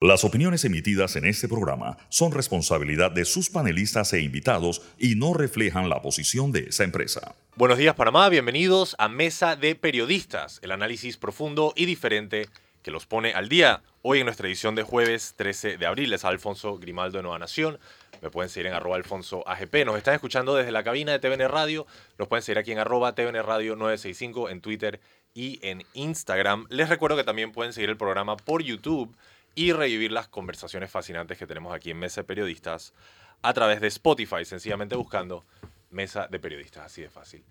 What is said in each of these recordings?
Las opiniones emitidas en este programa son responsabilidad de sus panelistas e invitados y no reflejan la posición de esa empresa. Buenos días Panamá, bienvenidos a Mesa de Periodistas, el análisis profundo y diferente que los pone al día. Hoy en nuestra edición de jueves 13 de abril es Alfonso Grimaldo de Nueva Nación. Me pueden seguir en arroba alfonso. Nos están escuchando desde la cabina de TVN Radio. Nos pueden seguir aquí en arroba TVN Radio 965 en Twitter y en Instagram. Les recuerdo que también pueden seguir el programa por YouTube y revivir las conversaciones fascinantes que tenemos aquí en Mesa de Periodistas a través de Spotify, sencillamente buscando Mesa de Periodistas, así de fácil.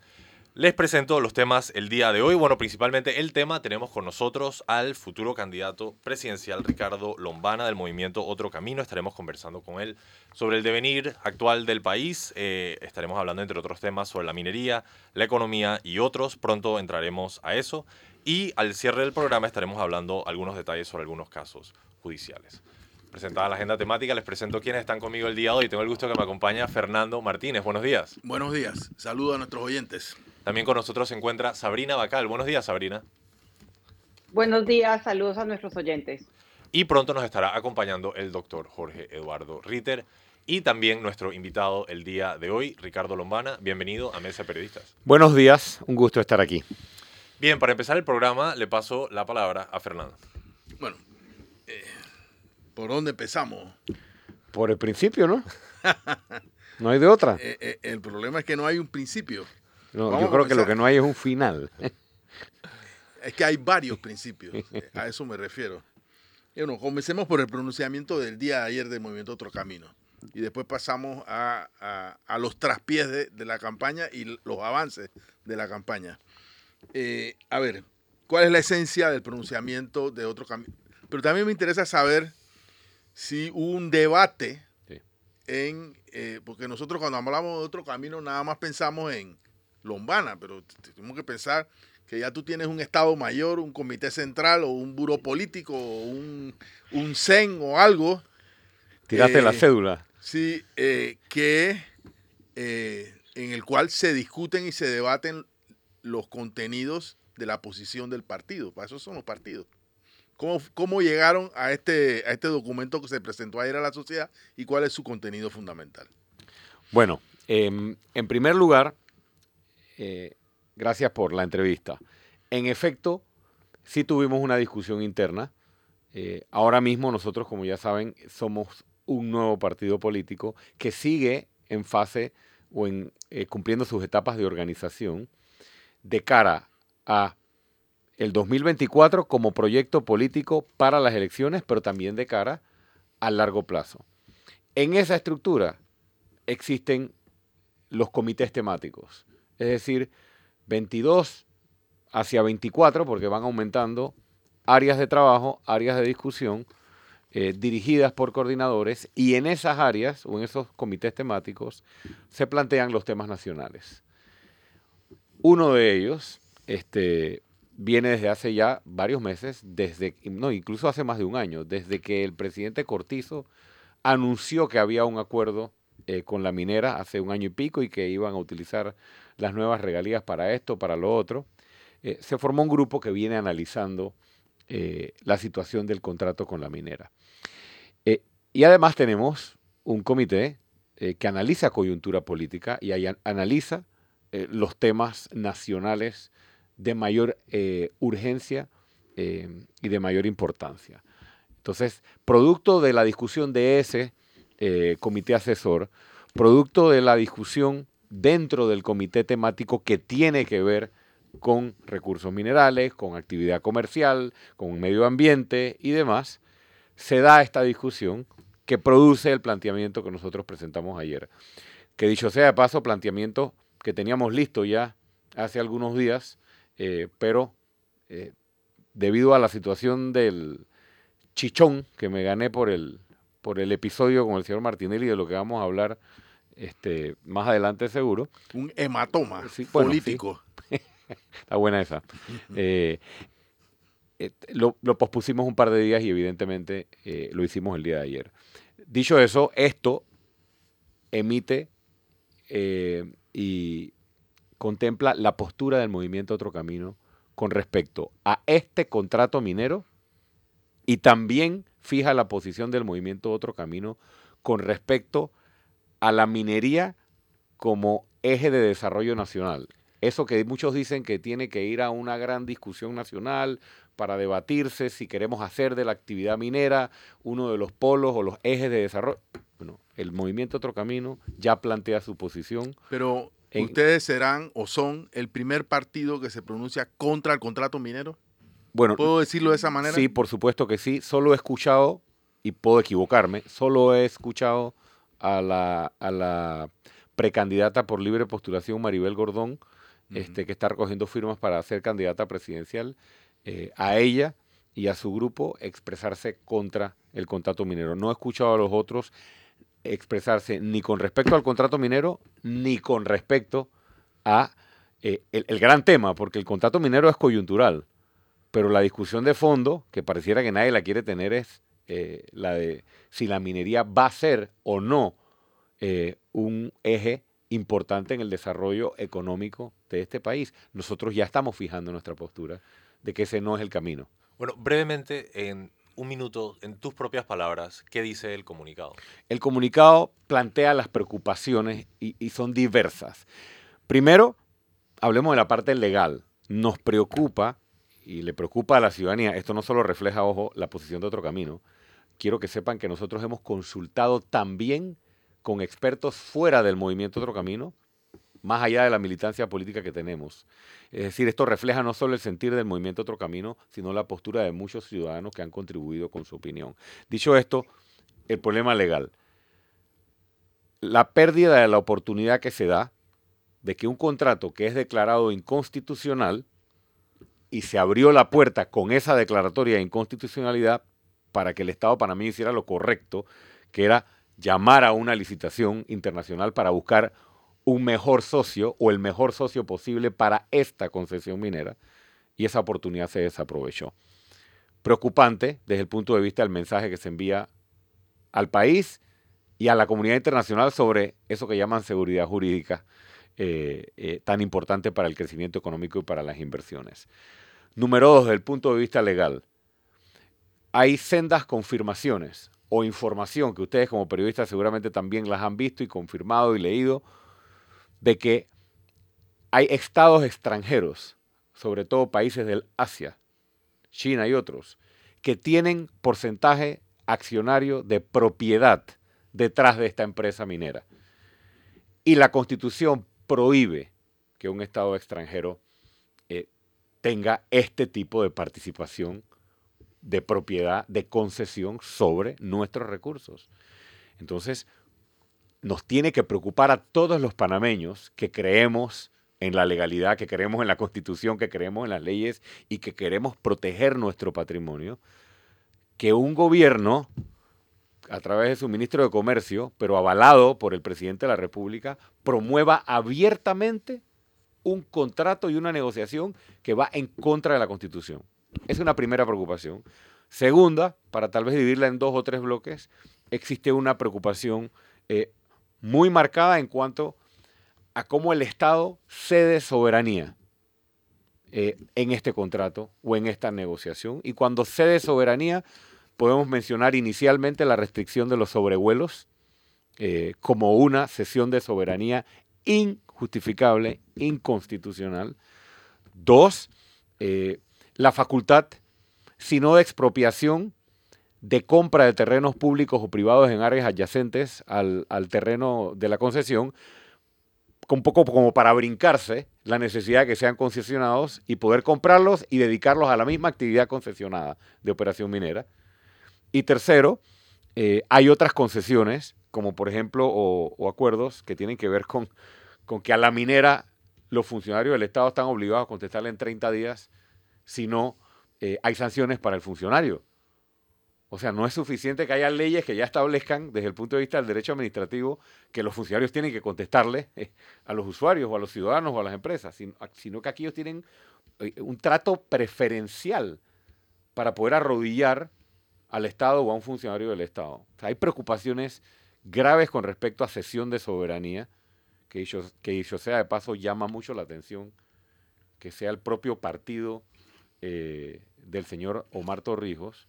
Les presento los temas el día de hoy. Bueno, principalmente el tema tenemos con nosotros al futuro candidato presidencial Ricardo Lombana del movimiento Otro Camino. Estaremos conversando con él sobre el devenir actual del país. Eh, estaremos hablando, entre otros temas, sobre la minería, la economía y otros. Pronto entraremos a eso. Y al cierre del programa estaremos hablando algunos detalles sobre algunos casos judiciales. Presentada la agenda temática, les presento quienes están conmigo el día de hoy. Tengo el gusto que me acompaña Fernando Martínez. Buenos días. Buenos días. Saludo a nuestros oyentes. También con nosotros se encuentra Sabrina Bacal. Buenos días, Sabrina. Buenos días, saludos a nuestros oyentes. Y pronto nos estará acompañando el doctor Jorge Eduardo Ritter y también nuestro invitado el día de hoy, Ricardo Lombana. Bienvenido a Mesa Periodistas. Buenos días, un gusto estar aquí. Bien, para empezar el programa le paso la palabra a Fernando. Bueno, ¿por dónde empezamos? Por el principio, ¿no? No hay de otra. Eh, eh, el problema es que no hay un principio. No, yo creo que lo que no hay es un final. Es que hay varios principios. A eso me refiero. Bueno, comencemos por el pronunciamiento del día de ayer del Movimiento Otro Camino. Y después pasamos a, a- a los traspiés de, de la campaña y los avances de la campaña. Eh, a ver, ¿cuál es la esencia del pronunciamiento de Otro Camino? Pero también me interesa saber si hubo un debate Sí. en... eh, porque nosotros cuando hablamos de Otro Camino nada más pensamos en Lombana, pero tenemos que pensar que ya tú tienes un Estado mayor, un comité central o un buro político o un, un CEN o algo, Tiraste Eh, la cédula. sí, eh, que, eh, en el cual se discuten y se debaten los contenidos de la posición del partido. Para eso son los partidos. ¿Cómo, cómo llegaron a este, a este documento que se presentó ayer a la sociedad y cuál es su contenido fundamental? Bueno, em, en primer lugar, eh, gracias por la entrevista. En efecto, sí tuvimos una discusión interna. Eh, ahora mismo nosotros, como ya saben, somos un nuevo partido político que sigue en fase o en eh, cumpliendo sus etapas de organización de cara a el 2024 como proyecto político para las elecciones, pero también de cara a largo plazo. En esa estructura existen los comités temáticos, es decir, 22 hacia 24, porque van aumentando áreas de trabajo, áreas de discusión, eh, dirigidas por coordinadores, y en esas áreas o en esos comités temáticos se plantean los temas nacionales. Uno de ellos este, viene desde hace ya varios meses, desde, no, incluso hace más de un año, desde que el presidente Cortizo anunció que había un acuerdo eh, con la minera hace un año y pico y que iban a utilizar las nuevas regalías para esto, para lo otro. Eh, se formó un grupo que viene analizando eh, la situación del contrato con la minera. Y además tenemos un comité que analiza coyuntura política y analiza los temas nacionales de mayor eh, urgencia eh, y de mayor importancia. Entonces, producto de la discusión de ese eh, comité asesor, producto de la discusión dentro del comité temático que tiene que ver con recursos minerales, con actividad comercial, con medio ambiente y demás, se da esta discusión que produce el planteamiento que nosotros presentamos ayer. Que dicho sea de paso, planteamiento que teníamos listo ya hace algunos días, eh, pero eh, debido a la situación del chichón que me gané por el, por el episodio con el señor Martinelli, de lo que vamos a hablar este, más adelante seguro, Un hematoma Sí, bueno, político. Está buena esa. Eh, lo, lo pospusimos un par de días y evidentemente lo hicimos el día de ayer. Dicho eso, esto emite y contempla la postura del movimiento Otro Camino con respecto a este contrato minero y también fija la posición del movimiento Otro Camino con respecto a la minería como eje de desarrollo nacional. Eso que muchos dicen que tiene que ir a una gran discusión nacional para debatirse si queremos hacer de la actividad minera uno de los polos o los ejes de desarrollo. Bueno, el movimiento Otro Camino ya plantea su posición. Pero ustedes serán o son el primer partido que se pronuncia contra el contrato minero. Bueno, ¿Puedo decirlo de esa manera? Sí, por supuesto que sí. Solo he escuchado, y puedo equivocarme, solo he escuchado a la, a la precandidata por libre postulación Maribel Gordón, este, que está recogiendo firmas para ser candidata presidencial, eh, a ella y a su grupo expresarse contra el contrato minero. No he escuchado a los otros expresarse ni con respecto al contrato minero ni con respecto a eh, el, gran tema, porque el contrato minero es coyuntural, pero la discusión de fondo, que pareciera que nadie la quiere tener, es eh, la de si la minería va a ser o no un eje importante en el desarrollo económico de este país. Nosotros ya estamos fijando nuestra postura de que ese no es el camino. Bueno, brevemente, en un minuto, en tus propias palabras, ¿qué dice el comunicado? El comunicado plantea las preocupaciones y, son diversas. Primero, hablemos de la parte legal. Nos preocupa y le preocupa a la ciudadanía, esto no solo refleja, ojo, la posición de otro camino, quiero que sepan que nosotros hemos consultado también con expertos fuera del movimiento Otro Camino, más allá de la militancia política que tenemos. Es decir, esto refleja no solo el sentir del movimiento Otro Camino, sino la postura de muchos ciudadanos que han contribuido con su opinión. Dicho esto, el problema legal. La pérdida de la oportunidad que se da de que un contrato que es declarado inconstitucional y se abrió la puerta con esa declaratoria de inconstitucionalidad para que el Estado panameño hiciera lo correcto, que era llamar a una licitación internacional para buscar un mejor socio o el mejor socio posible para esta concesión minera y esa oportunidad se desaprovechó. Preocupante desde el punto de vista del mensaje que se envía al país y a la comunidad internacional sobre eso que llaman seguridad jurídica, eh, eh, tan importante para el crecimiento económico y para las inversiones. Número dos, desde el punto de vista legal, hay sendas confirmaciones o información que ustedes como periodistas seguramente también las han visto y confirmado y leído, de que hay estados extranjeros, sobre todo países del Asia, China y otros, que tienen porcentaje accionario de propiedad detrás de esta empresa minera. Y la constitución prohíbe que un estado extranjero eh, tenga este tipo de participación de propiedad, de concesión sobre nuestros recursos. Entonces, nos tiene que preocupar a todos los panameños que creemos en la legalidad, que creemos en la constitución, que creemos en las leyes y que queremos proteger nuestro patrimonio, que un gobierno, a través de su ministro de Comercio, pero avalado por el presidente de la República, promueva abiertamente un contrato y una negociación que va en contra de la constitución. Es una primera preocupación. Segunda, para tal vez dividirla en dos o tres bloques, existe una preocupación eh, muy marcada en cuanto a cómo el Estado cede soberanía eh, en este contrato o en esta negociación. Y cuando cede soberanía, podemos mencionar inicialmente la restricción de los sobrevuelos eh, como una cesión de soberanía injustificable, inconstitucional. Dos, la facultad, sino de expropiación, de compra de terrenos públicos o privados en áreas adyacentes al, terreno de la concesión, un poco como para brincarse la necesidad de que sean concesionados y poder comprarlos y dedicarlos a la misma actividad concesionada de operación minera. Y tercero, eh, hay otras concesiones, como por ejemplo, o, acuerdos que tienen que ver con, con que a la minera los funcionarios del Estado están obligados a contestarle en 30 días si no eh, hay sanciones para el funcionario. O sea, no es suficiente que haya leyes que ya establezcan desde el punto de vista del derecho administrativo que los funcionarios tienen que contestarle eh, a los usuarios o a los ciudadanos o a las empresas, sino, que aquí ellos tienen eh, un trato preferencial para poder arrodillar al Estado o a un funcionario del Estado. hay preocupaciones graves con respecto a cesión de soberanía, que que dicho sea de paso llama mucho la atención que sea el propio partido eh, del señor Omar Torrijos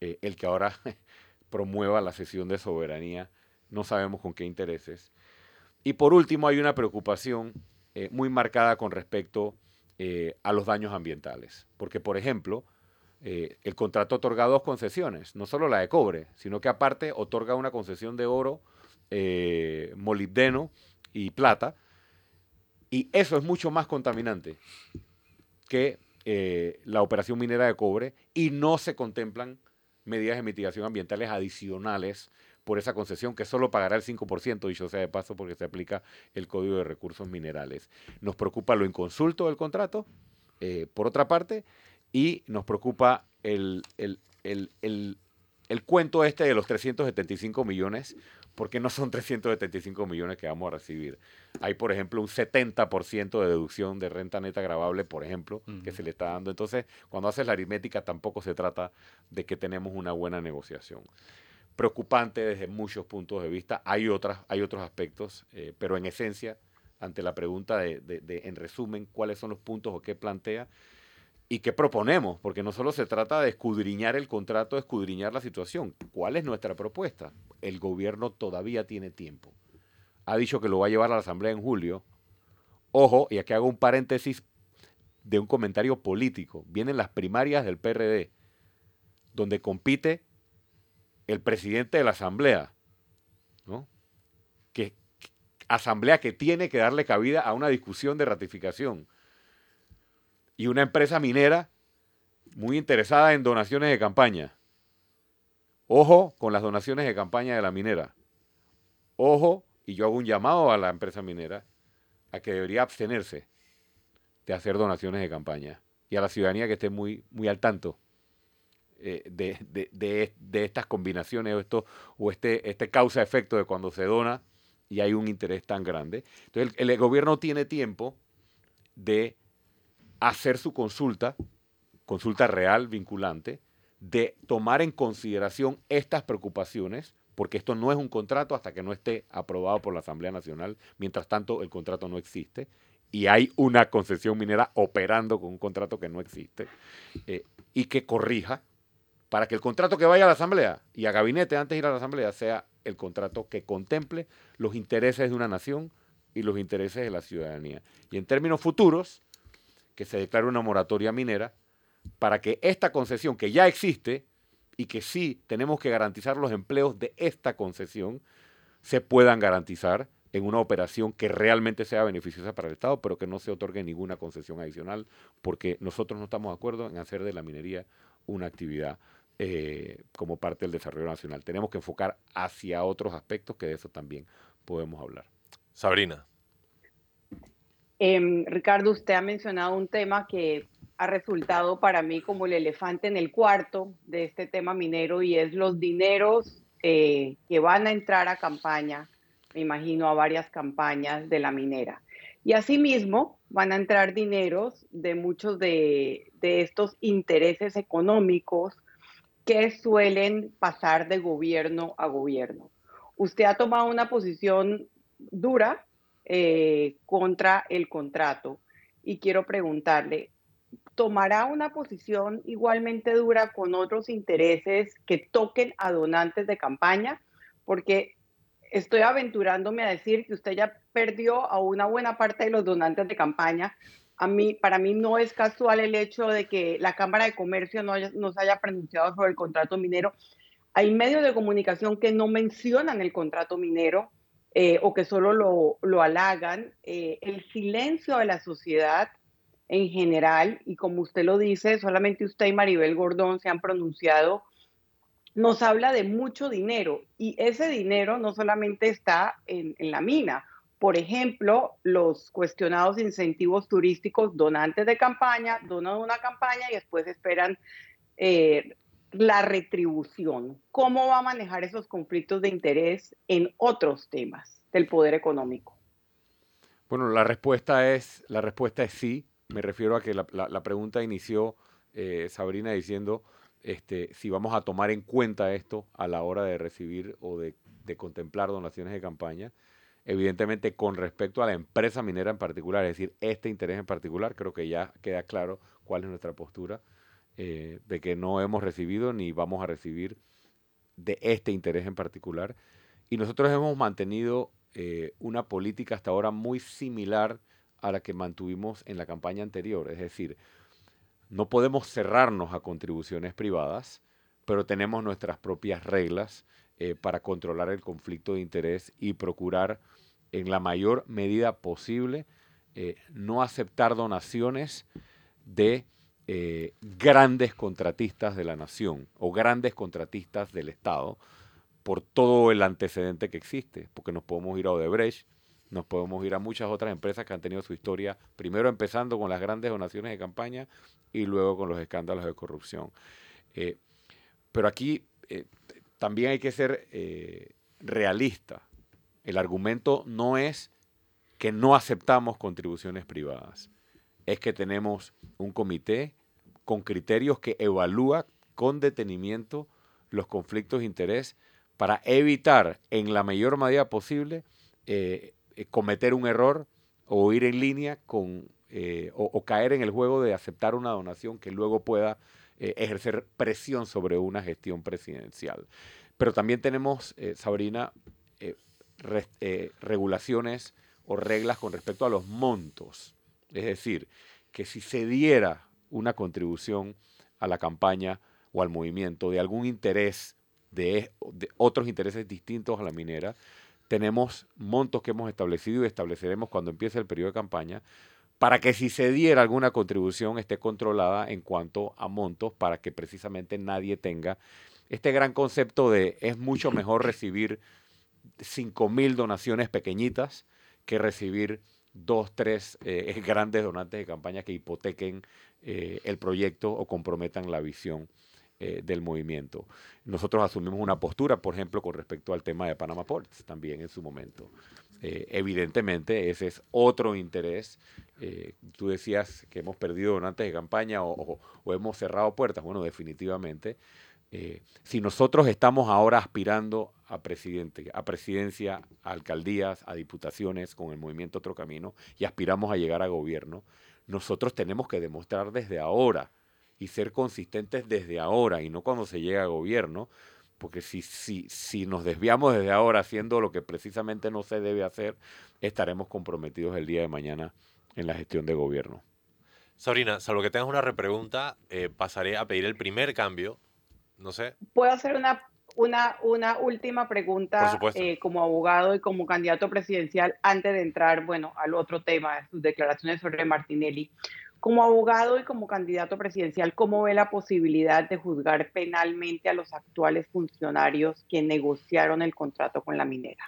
eh, el que ahora promueva la cesión de soberanía, no sabemos con qué intereses. Y por último, hay una preocupación eh, muy marcada con respecto eh, a los daños ambientales. Porque, por ejemplo, el contrato otorga dos concesiones, no solo la de cobre, sino que aparte otorga una concesión de oro, molibdeno y plata. Y eso es mucho más contaminante que la operación minera de cobre y no se contemplan medidas de mitigación ambientales adicionales por esa concesión que solo pagará el 5%, dicho sea de paso, porque se aplica el Código de Recursos Minerales. Nos preocupa lo inconsulto del contrato, eh, por otra parte, y nos preocupa el, el, el cuento este de los 375 millones porque no son 375 millones que vamos a recibir. Hay, por ejemplo, un 70% de deducción de renta neta grabable, por ejemplo, que se le está dando. Entonces, cuando haces la aritmética, tampoco se trata de que tenemos una buena negociación. Preocupante desde muchos puntos de vista. Hay, otras, hay otros aspectos, eh, pero en esencia, ante la pregunta de, de, en resumen, cuáles son los puntos o qué plantea, ¿Y qué proponemos? Porque no solo se trata de escudriñar el contrato, de escudriñar la situación. ¿Cuál es nuestra propuesta? El gobierno todavía tiene tiempo. Ha dicho que lo va a llevar a la Asamblea en julio. Ojo, y aquí hago un paréntesis de un comentario político. Vienen las primarias del PRD, donde compite el presidente de la Asamblea, ¿no? Que, asamblea que tiene que darle cabida a una discusión de ratificación y una empresa minera muy interesada en donaciones de campaña. Ojo con las donaciones de campaña de la minera. Ojo, y yo hago un llamado a la empresa minera a que debería abstenerse de hacer donaciones de campaña y a la ciudadanía que esté muy, muy al tanto eh, de, estas combinaciones o, esto, o este, este causa-efecto de cuando se dona y hay un interés tan grande. Entonces el gobierno tiene tiempo de hacer su consulta, consulta real, vinculante, de tomar en consideración estas preocupaciones, porque esto no es un contrato hasta que no esté aprobado por la Asamblea Nacional. Mientras tanto, el contrato no existe y hay una concesión minera operando con un contrato que no existe eh, y que corrija para que el contrato que vaya a la Asamblea y a gabinete antes de ir a la Asamblea sea el contrato que contemple los intereses de una nación y los intereses de la ciudadanía. Y en términos futuros, que se declare una moratoria minera para que esta concesión que ya existe y que sí tenemos que garantizar los empleos de esta concesión se puedan garantizar en una operación que realmente sea beneficiosa para el Estado, pero que no se otorgue ninguna concesión adicional, porque nosotros no estamos de acuerdo en hacer de la minería una actividad eh, como parte del desarrollo nacional. Tenemos que enfocar hacia otros aspectos que de eso también podemos hablar. Sabrina. Em, Ricardo, usted ha mencionado un tema que ha resultado para mí como el elefante en el cuarto de este tema minero y es los dineros eh, que van a entrar a campaña, me imagino a varias campañas de la minera. Y asimismo van a entrar dineros de muchos de, de estos intereses económicos que suelen pasar de gobierno a gobierno. Usted ha tomado una posición dura eh, contra el contrato. Y quiero preguntarle, ¿tomará una posición igualmente dura con otros intereses que toquen a donantes de campaña? Porque estoy aventurándome a decir que usted ya perdió a una buena parte de los donantes de campaña. A mí, para mí no es casual el hecho de que la Cámara de Comercio no, haya, no se haya pronunciado sobre el contrato minero. Hay medios de comunicación que no mencionan el contrato minero eh, o que solo lo, lo halagan, eh, el silencio de la sociedad en general, y como usted lo dice, solamente usted y Maribel Gordón se han pronunciado, nos habla de mucho dinero y ese dinero no solamente está en, la mina. Por ejemplo, los cuestionados incentivos turísticos donantes de campaña, donan una campaña y después esperan eh, la retribución. ¿Cómo va a manejar esos conflictos de interés en otros temas del poder económico? Bueno, la respuesta es, la respuesta es sí. Me refiero a que la, pregunta inició eh, Sabrina diciendo este, si vamos a tomar en cuenta esto a la hora de recibir o de, de contemplar donaciones de campaña. Evidentemente, con respecto a la empresa minera en particular, es decir, este interés en particular, creo que ya queda claro cuál es nuestra postura. Eh, de que no hemos recibido ni vamos a recibir de este interés en particular. Y nosotros hemos mantenido eh, una política hasta ahora muy similar a la que mantuvimos en la campaña anterior. Es decir, no podemos cerrarnos a contribuciones privadas, pero tenemos nuestras propias reglas eh, para controlar el conflicto de interés y procurar en la mayor medida posible no aceptar donaciones de eh, grandes contratistas de la nación o grandes contratistas del Estado por todo el antecedente que existe, porque nos podemos ir a Odebrecht, nos podemos ir a muchas otras empresas que han tenido su historia, primero empezando con las grandes donaciones de campaña y luego con los escándalos de corrupción. pero aquí también hay que ser eh, realista. El argumento no es que no aceptamos contribuciones privadas, es que tenemos un comité con criterios que evalúa con detenimiento los conflictos de interés para evitar en la mayor medida posible eh, eh, cometer un error o ir en línea con o, caer en el juego de aceptar una donación que luego pueda ejercer presión sobre una gestión presidencial. Pero también tenemos, eh, Sabrina, eh, eh, regulaciones o reglas con respecto a los montos. Es decir, que si se diera una contribución a la campaña o al movimiento de algún interés, de, otros intereses distintos a la minera, tenemos montos que hemos establecido y estableceremos cuando empiece el periodo de campaña para que si se diera alguna contribución esté controlada en cuanto a montos para que precisamente nadie tenga este gran concepto de es mucho mejor recibir 5 mil donaciones pequeñitas que recibir dos, tres eh, grandes donantes de campaña que hipotequen eh, el proyecto o comprometan la visión eh, del movimiento. Nosotros asumimos una postura, por ejemplo, con respecto al tema de Panama Ports, también en su momento. evidentemente, ese es otro interés. tú decías que hemos perdido donantes de campaña o hemos cerrado puertas. Bueno, definitivamente eh, si nosotros estamos ahora aspirando a presidente, a presidencia, a alcaldías, a diputaciones con el movimiento Otro Camino y aspiramos a llegar a gobierno, nosotros tenemos que demostrar desde ahora y ser consistentes desde ahora y no cuando se llega a gobierno, porque si, si, si nos desviamos desde ahora haciendo lo que precisamente no se debe hacer, estaremos comprometidos el día de mañana en la gestión de gobierno. Sabrina, salvo que tengas una repregunta, eh, pasaré a pedir el primer cambio no sé. ¿Puedo hacer una, una, una última pregunta eh, como abogado y como candidato presidencial antes de entrar, bueno, al otro tema, sus declaraciones sobre Martinelli? Como abogado y como candidato presidencial, ¿cómo ve la posibilidad de juzgar penalmente a los actuales funcionarios que negociaron el contrato con la minera?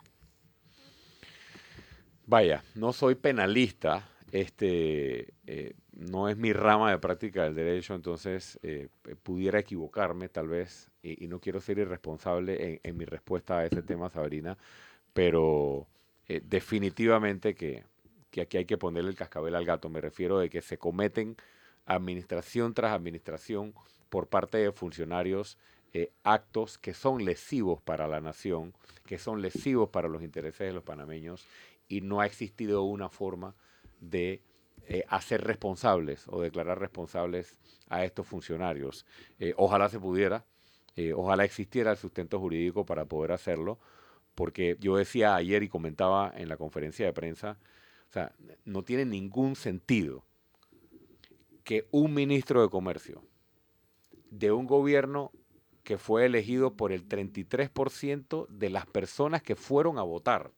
Vaya, no soy penalista, este, eh, no es mi rama de práctica del derecho, entonces eh, pudiera equivocarme tal vez, y, no quiero ser irresponsable en, mi respuesta a ese tema, Sabrina, pero eh, definitivamente que, aquí hay que ponerle el cascabel al gato. Me refiero de que se cometen administración tras administración por parte de funcionarios actos que son lesivos para la nación, que son lesivos para los intereses de los panameños, y no ha existido una forma de eh, hacer responsables o declarar responsables a estos funcionarios. Eh, ojalá se pudiera, eh, ojalá existiera el sustento jurídico para poder hacerlo, porque yo decía ayer y comentaba en la conferencia de prensa, no tiene ningún sentido que un ministro de Comercio de un gobierno que fue elegido por el 33% de las personas que fueron a votar,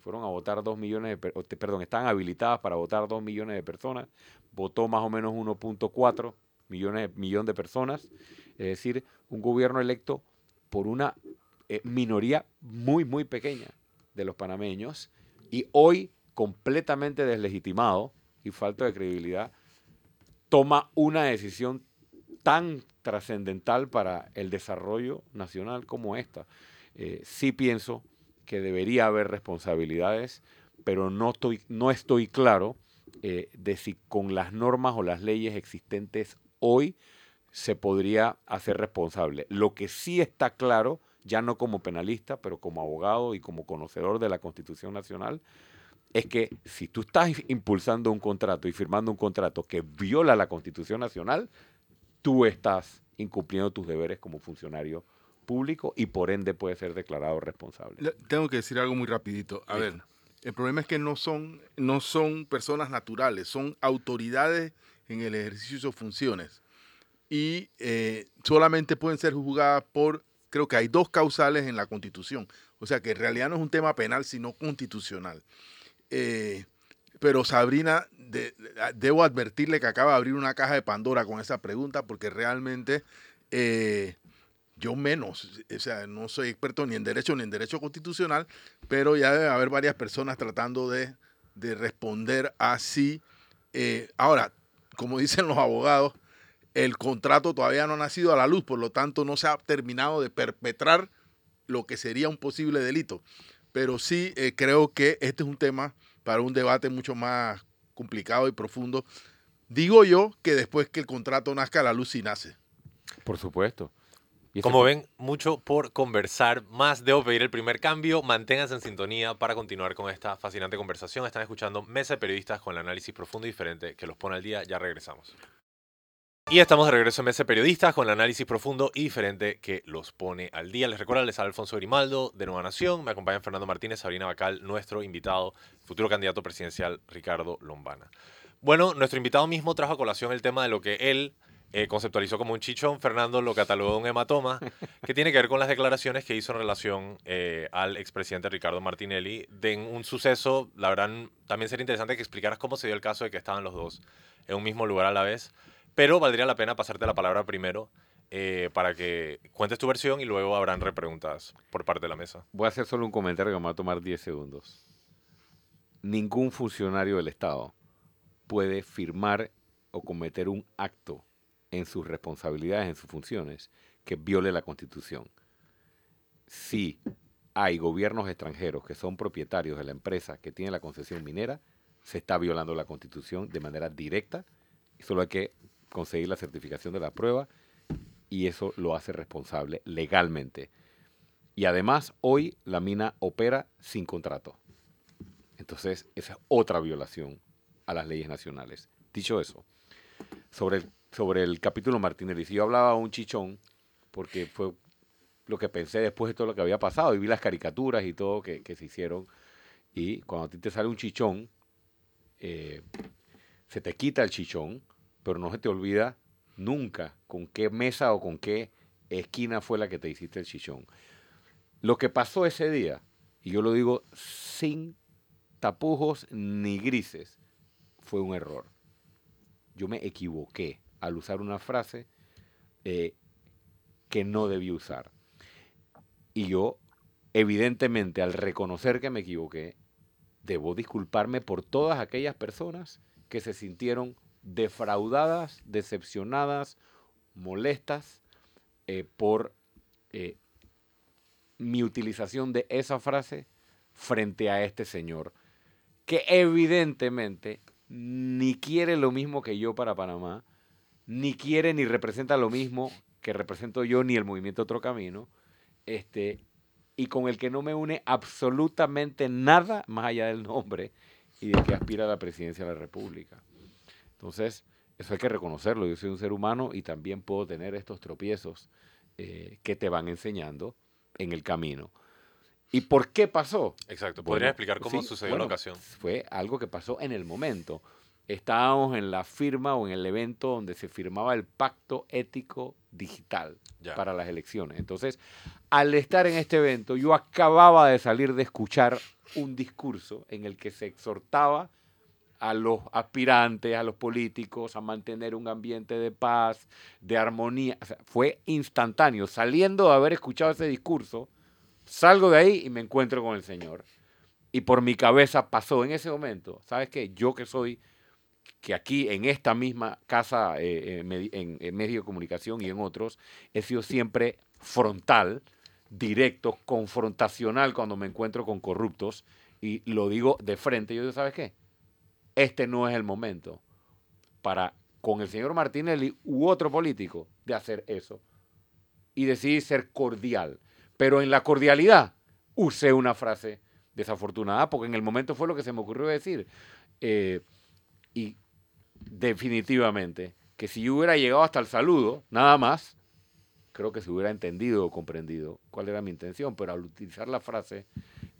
fueron a votar 2 millones de perdón, están habilitadas para votar 2 millones de personas, votó más o menos 1.4 millones millón de personas, es decir, un gobierno electo por una eh, minoría muy, muy pequeña de los panameños y hoy completamente deslegitimado y falta de credibilidad, toma una decisión tan trascendental para el desarrollo nacional como esta. Eh, sí pienso que debería haber responsabilidades, pero no estoy, no estoy claro eh, de si con las normas o las leyes existentes hoy se podría hacer responsable. Lo que sí está claro, ya no como penalista, pero como abogado y como conocedor de la Constitución Nacional, es que si tú estás impulsando un contrato y firmando un contrato que viola la Constitución Nacional, tú estás incumpliendo tus deberes como funcionario público y por ende puede ser declarado responsable. Le- Tengo que decir algo muy rapidito. A ver, el problema es que no son, no son personas naturales, son autoridades en el ejercicio de sus funciones. Y eh, solamente pueden ser juzgadas por, creo que hay dos causales en la Constitución. O sea que en realidad no es un tema penal, sino constitucional. Eh, pero Sabrina, de- debo advertirle que acaba de abrir una caja de Pandora con esa pregunta, porque realmente eh, yo menos, o sea, no soy experto ni en derecho ni en derecho constitucional, pero ya debe haber varias personas tratando de, de responder así. Eh, ahora, como dicen los abogados, el contrato todavía no ha nacido a la luz, por lo tanto no se ha terminado de perpetrar lo que sería un posible delito. Pero sí eh, creo que este es un tema para un debate mucho más complicado y profundo. Digo yo que después que el contrato nazca a la luz, sí nace. Por supuesto. Como ven, mucho por conversar. Más debo pedir el primer cambio. Manténganse en sintonía para continuar con esta fascinante conversación. Están escuchando Mesa de Periodistas con el análisis profundo y diferente que los pone al día. Ya regresamos. Y estamos de regreso en Mesa de Periodistas con el análisis profundo y diferente que los pone al día. Les recuerdo, les habla Alfonso Grimaldo de Nueva Nación. Me acompañan Fernando Martínez, Sabrina Bacal, nuestro invitado, futuro candidato presidencial Ricardo Lombana. Bueno, nuestro invitado mismo trajo a colación el tema de lo que él eh, conceptualizó como un chichón. Fernando lo catalogó de un hematoma, que tiene que ver con las declaraciones que hizo en relación eh, al expresidente Ricardo Martinelli de un suceso. La verdad, también sería interesante que explicaras cómo se dio el caso de que estaban los dos en un mismo lugar a la vez. Pero valdría la pena pasarte la palabra primero eh, para que cuentes tu versión y luego habrán repreguntas por parte de la mesa. Voy a hacer solo un comentario que me va a tomar 10 segundos. Ningún funcionario del Estado puede firmar o cometer un acto en sus responsabilidades, en sus funciones, que viole la Constitución. Si hay gobiernos extranjeros que son propietarios de la empresa que tiene la concesión minera, se está violando la Constitución de manera directa solo hay que conseguir la certificación de la prueba y eso lo hace responsable legalmente. Y además, hoy la mina opera sin contrato. Entonces, esa es otra violación a las leyes nacionales. Dicho eso, sobre el, sobre el capítulo Martinelli, si yo hablaba un chichón, porque fue lo que pensé después de todo lo que había pasado, y vi las caricaturas y todo que, que se hicieron, y cuando a ti te sale un chichón, eh, se te quita el chichón, pero no se te olvida nunca con qué mesa o con qué esquina fue la que te hiciste el chichón. Lo que pasó ese día, y yo lo digo sin tapujos ni grises, fue un error. Yo me equivoqué al usar una frase eh, que no debí usar. Y yo, evidentemente, al reconocer que me equivoqué, debo disculparme por todas aquellas personas que se sintieron defraudadas, decepcionadas, molestas eh, por eh, mi utilización de esa frase frente a este señor, que evidentemente ni quiere lo mismo que yo para Panamá, ni quiere ni representa lo mismo que represento yo ni el movimiento Otro Camino, este, y con el que no me une absolutamente nada más allá del nombre y de que aspira a la presidencia de la República. Entonces, eso hay que reconocerlo. Yo soy un ser humano y también puedo tener estos tropiezos eh, que te van enseñando en el camino. ¿Y por qué pasó? Exacto. Bueno, ¿Podrías explicar cómo sí, sucedió bueno, la ocasión? Fue algo que pasó en el momento. Estábamos en la firma o en el evento donde se firmaba el pacto ético digital Ya. para las elecciones. Entonces, al estar en este evento, yo acababa de salir de escuchar un discurso en el que se exhortaba a los aspirantes, a los políticos, a mantener un ambiente de paz, de armonía. O sea, fue instantáneo. Saliendo de haber escuchado ese discurso, salgo de ahí y me encuentro con el Señor. Y por mi cabeza pasó en ese momento, ¿sabes qué? Yo que soy, que aquí en esta misma casa, eh, eh, en, en medio de comunicación y en otros, he sido siempre frontal, directo, confrontacional cuando me encuentro con corruptos y lo digo de frente. Yo digo, ¿sabes qué? Este no es el momento para, con el señor Martinelli u otro político, de hacer eso. Y decidí ser cordial. Pero en la cordialidad usé una frase desafortunada, porque en el momento fue lo que se me ocurrió decir. Eh, y definitivamente. Que si yo hubiera llegado hasta el saludo, nada más, creo que se hubiera entendido o comprendido cuál era mi intención, pero al utilizar la frase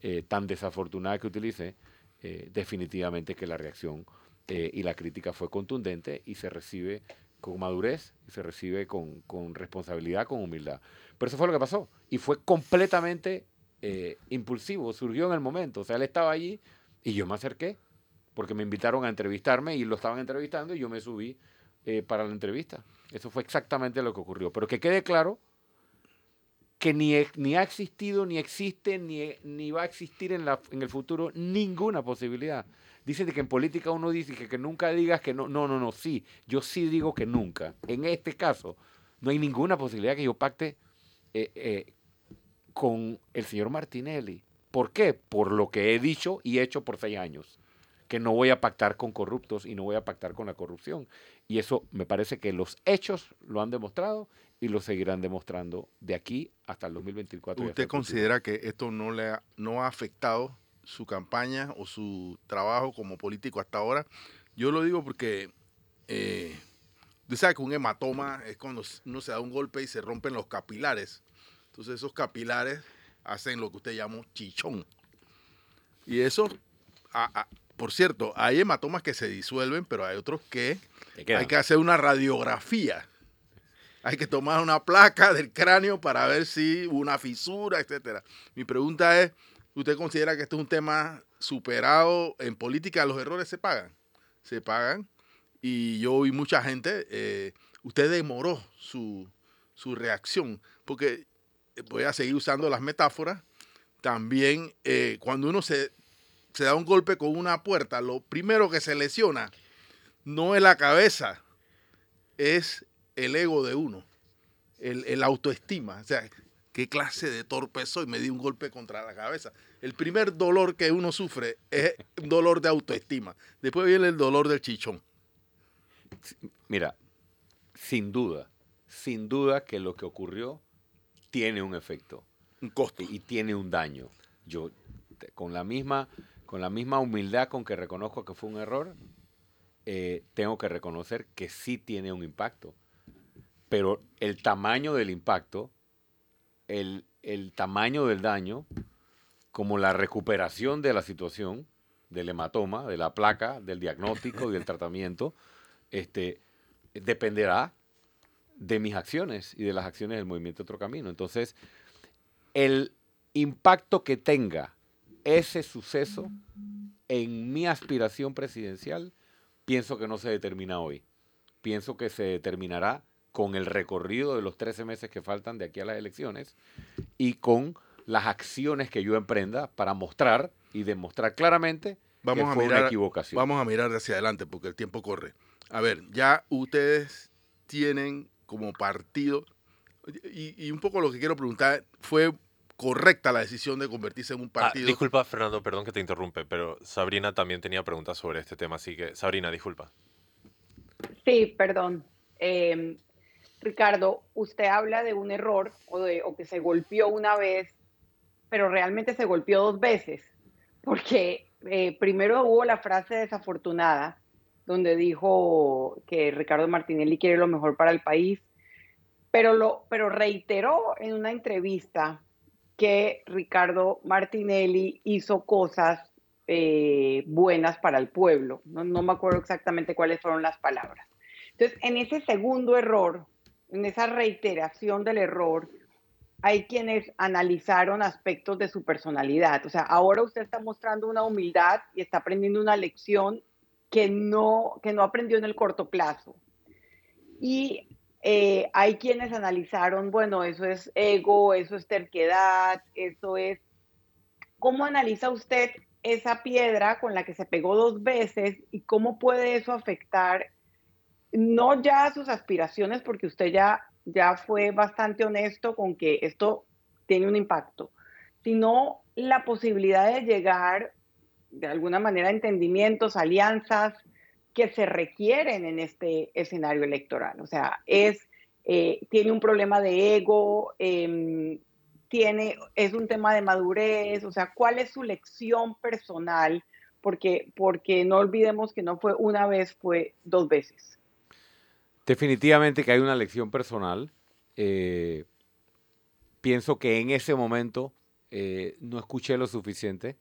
eh, tan desafortunada que utilicé, eh, definitivamente que la reacción eh, y la crítica fue contundente y se recibe con madurez, y se recibe con, con, responsabilidad, con humildad. Pero eso fue lo que pasó. Y fue completamente impulsivo, surgió en el momento, o sea, él estaba allí y yo me acerqué porque me invitaron a entrevistarme y lo estaban entrevistando y yo me subí para la entrevista. Eso fue exactamente lo que ocurrió. Pero que quede claro que ni, ni ha existido, ni existe, ni, ni va a existir en, la, en el futuro ninguna posibilidad. Dice que en política uno dice que, que nunca digas que no. No, no, no, sí. Yo sí digo que nunca. En este caso, no hay ninguna posibilidad que yo pacte eh, eh, con el señor Martinelli. ¿Por qué? Por lo que he dicho y hecho por seis años que no voy a pactar con corruptos y no voy a pactar con la corrupción. Y eso me parece que los hechos lo han demostrado y lo seguirán demostrando de aquí hasta el 2024. ¿Usted considera que esto no le ha, no ha afectado su campaña o su trabajo como político hasta ahora? Yo lo digo porque eh, usted sabe que un hematoma es cuando uno se da un golpe y se rompen los capilares. Entonces esos capilares hacen lo que usted llama chichón. Y eso por cierto, hay hematomas que se disuelven, pero hay otros que hay que hacer una radiografía. Hay que tomar una placa del cráneo para ver si hubo una fisura, etcétera. Mi pregunta es, ¿usted considera que esto es un tema superado en política? ¿Los errores se pagan? Se pagan. Y yo vi mucha gente, eh, usted demoró su, reacción, porque voy a seguir usando las metáforas. También eh, cuando uno se se da un golpe con una puerta, lo primero que se lesiona no es la cabeza, es el ego de uno, el, autoestima. O sea, ¿qué clase de torpe soy? Me di un golpe contra la cabeza. El primer dolor que uno sufre es un dolor de autoestima. Después viene el dolor del chichón. Mira, sin duda, sin duda que lo que ocurrió tiene un efecto. Un costo. Y, y tiene un daño. Yo, con la misma con la misma humildad con que reconozco que fue un error, eh, tengo que reconocer que sí tiene un impacto. Pero el tamaño del impacto, el, tamaño del daño, como la recuperación de la situación, del hematoma, de la placa, del diagnóstico y del tratamiento, este, dependerá de mis acciones y de las acciones del movimiento Otro Camino. Entonces, el impacto que tenga ese suceso en mi aspiración presidencial, pienso que no se determina hoy. Pienso que se determinará con el recorrido de los 13 meses que faltan de aquí a las elecciones y con las acciones que yo emprenda para mostrar y demostrar claramente vamos que a fue mirar, una equivocación. Vamos a mirar hacia adelante porque el tiempo corre. A ver, ya ustedes tienen como partido, y, y un poco lo que quiero preguntar, fue correcta la decisión de convertirse en un ah, partido. disculpa, Fernando, perdón que te interrumpe, pero Sabrina también tenía preguntas sobre este tema, así que Sabrina, disculpa. Sí, perdón. Em, Ricardo, usted habla de un error o, de, o que se golpeó una vez, pero realmente se golpeó dos veces, porque eh, primero hubo la frase desafortunada, donde dijo que Ricardo Martinelli quiere lo mejor para el país, pero, lo, pero reiteró en una entrevista que Ricardo Martinelli hizo cosas eh, buenas para el pueblo. No, no, me acuerdo exactamente cuáles fueron las palabras. Entonces, en ese segundo error, en esa reiteración del error, hay quienes analizaron aspectos de su personalidad. O sea, ahora usted está mostrando una humildad y está aprendiendo una lección que no, que no aprendió en el corto plazo. Y eh, hay quienes analizaron, bueno, eso es ego, eso es terquedad, eso es... ¿Cómo analiza usted esa piedra con la que se pegó dos veces y cómo puede eso afectar no ya sus aspiraciones, porque usted ya, ya fue bastante honesto con que esto tiene un impacto, sino la posibilidad de llegar de alguna manera a entendimientos, alianzas, que se requieren en este escenario electoral. O sea, es, eh, tiene un problema de ego, em, tiene, es un tema de madurez, o sea, ¿cuál es su lección personal? Porque, porque no olvidemos que no fue una vez, fue dos veces. Definitivamente que hay una lección personal. Eh, pienso que en ese momento eh, no escuché lo suficiente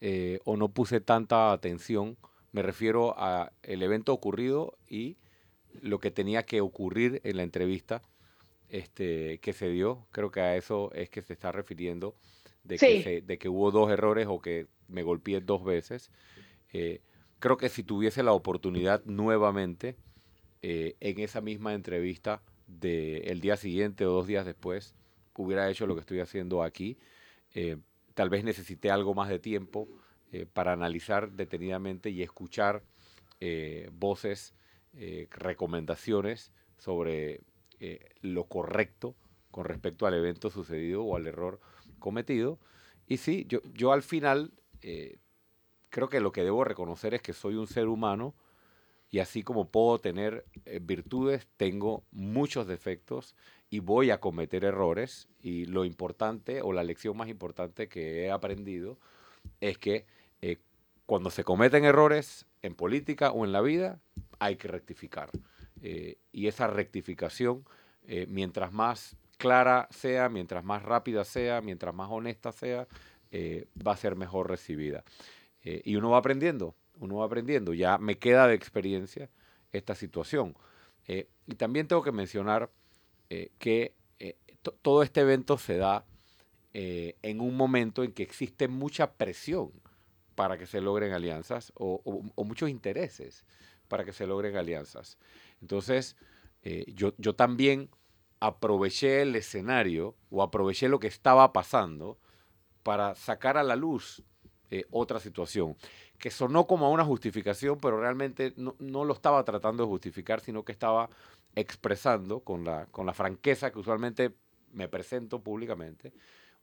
eh, o no puse tanta atención. Me refiero a el evento ocurrido y lo que tenía que ocurrir en la entrevista este, que se dio. Creo que a eso es que se está refiriendo, de, que, de que hubo dos errores o que me golpeé dos veces. Eh, creo que si tuviese la oportunidad nuevamente eh, en esa misma entrevista del día siguiente o dos días después, hubiera hecho lo que estoy haciendo aquí. Eh, tal vez necesité algo más de tiempo para analizar detenidamente y escuchar voces, recomendaciones sobre lo correcto con respecto al evento sucedido o al error cometido. Y sí, yo, yo al final creo que lo que debo reconocer es que soy un ser humano y así como puedo tener eh, virtudes, tengo muchos defectos y voy a cometer errores. Y lo importante o la lección más importante que he aprendido es que eh, cuando se cometen errores en política o en la vida, hay que rectificar. Eh, y esa rectificación, mientras más clara sea, mientras más rápida sea, mientras más honesta sea, va a ser mejor recibida. Eh, y uno va aprendiendo, uno va aprendiendo. Ya me queda de experiencia esta situación. Eh, y también tengo que mencionar eh, que todo este evento se da en un momento en que existe mucha presión para que se logren alianzas o, muchos intereses para que se logren alianzas. Entonces, yo, yo también aproveché el escenario o aproveché lo que estaba pasando para sacar a la luz eh, otra situación, que sonó como una justificación, pero realmente no, lo estaba tratando de justificar, sino que estaba expresando con la, con la franqueza que usualmente me presento públicamente,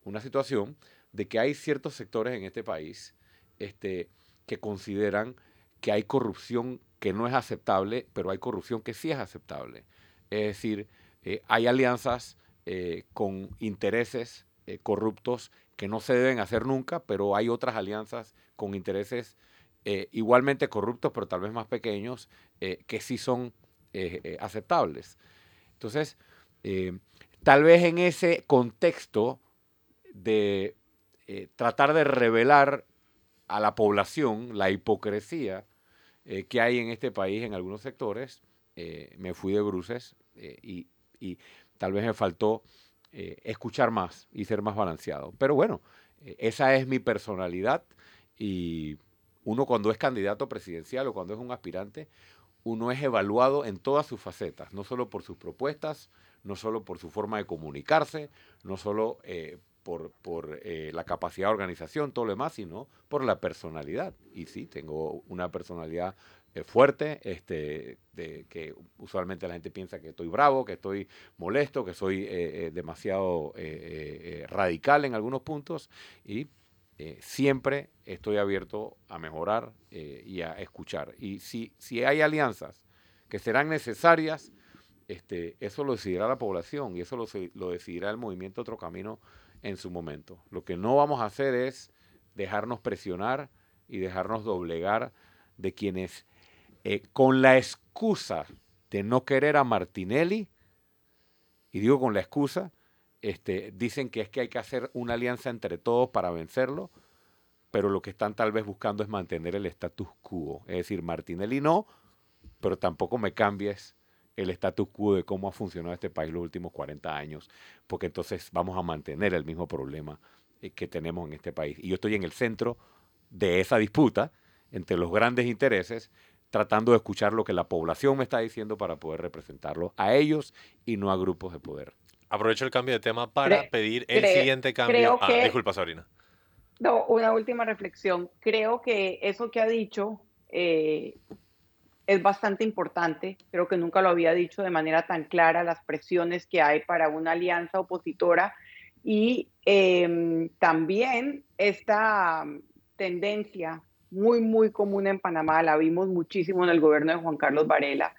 una situación de que hay ciertos sectores en este país este, que consideran que hay corrupción que no es aceptable, pero hay corrupción que sí es aceptable. Es decir, eh, hay alianzas eh, con intereses corruptos que no se deben hacer nunca, pero hay otras alianzas con intereses eh, igualmente corruptos, pero tal vez más pequeños, eh, que sí son eh, aceptables. Entonces, tal vez en ese contexto de tratar de revelar a la población la hipocresía que hay en este país en algunos sectores, me fui de bruces y, y tal vez me faltó eh, escuchar más y ser más balanceado. Pero bueno, eh, esa es mi personalidad y uno cuando es candidato presidencial o cuando es un aspirante, uno es evaluado en todas sus facetas, no solo por sus propuestas, no solo por su forma de comunicarse, no solo eh, por, por la capacidad de organización, todo lo demás, sino por la personalidad. Y sí, tengo una personalidad eh, fuerte, este, que usualmente la gente piensa que estoy bravo, que estoy molesto, que soy eh, eh, demasiado radical en algunos puntos y siempre estoy abierto a mejorar y a escuchar. Y si, hay alianzas que serán necesarias, este, eso lo decidirá la población y eso lo decidirá el movimiento Otro Camino en su momento. Lo que no vamos a hacer es dejarnos presionar y dejarnos doblegar de quienes eh, con la excusa de no querer a Martinelli, y digo con la excusa, este, dicen que es que hay que hacer una alianza entre todos para vencerlo, pero lo que están tal vez buscando es mantener el status quo. Es decir, Martinelli no, pero tampoco me cambies el status quo de cómo ha funcionado este país los últimos 40 años, porque entonces vamos a mantener el mismo problema eh, que tenemos en este país. Y yo estoy en el centro de esa disputa entre los grandes intereses tratando de escuchar lo que la población me está diciendo para poder representarlo a ellos y no a grupos de poder. Aprovecho el cambio de tema para pedir el siguiente cambio. Ah, disculpa, Sabrina. No, una última reflexión. Creo que eso que ha dicho eh, es bastante importante. Creo que nunca lo había dicho de manera tan clara, las presiones que hay para una alianza opositora y em, también esta tendencia muy, muy común en Panamá, la vimos muchísimo en el gobierno de Juan Carlos Varela,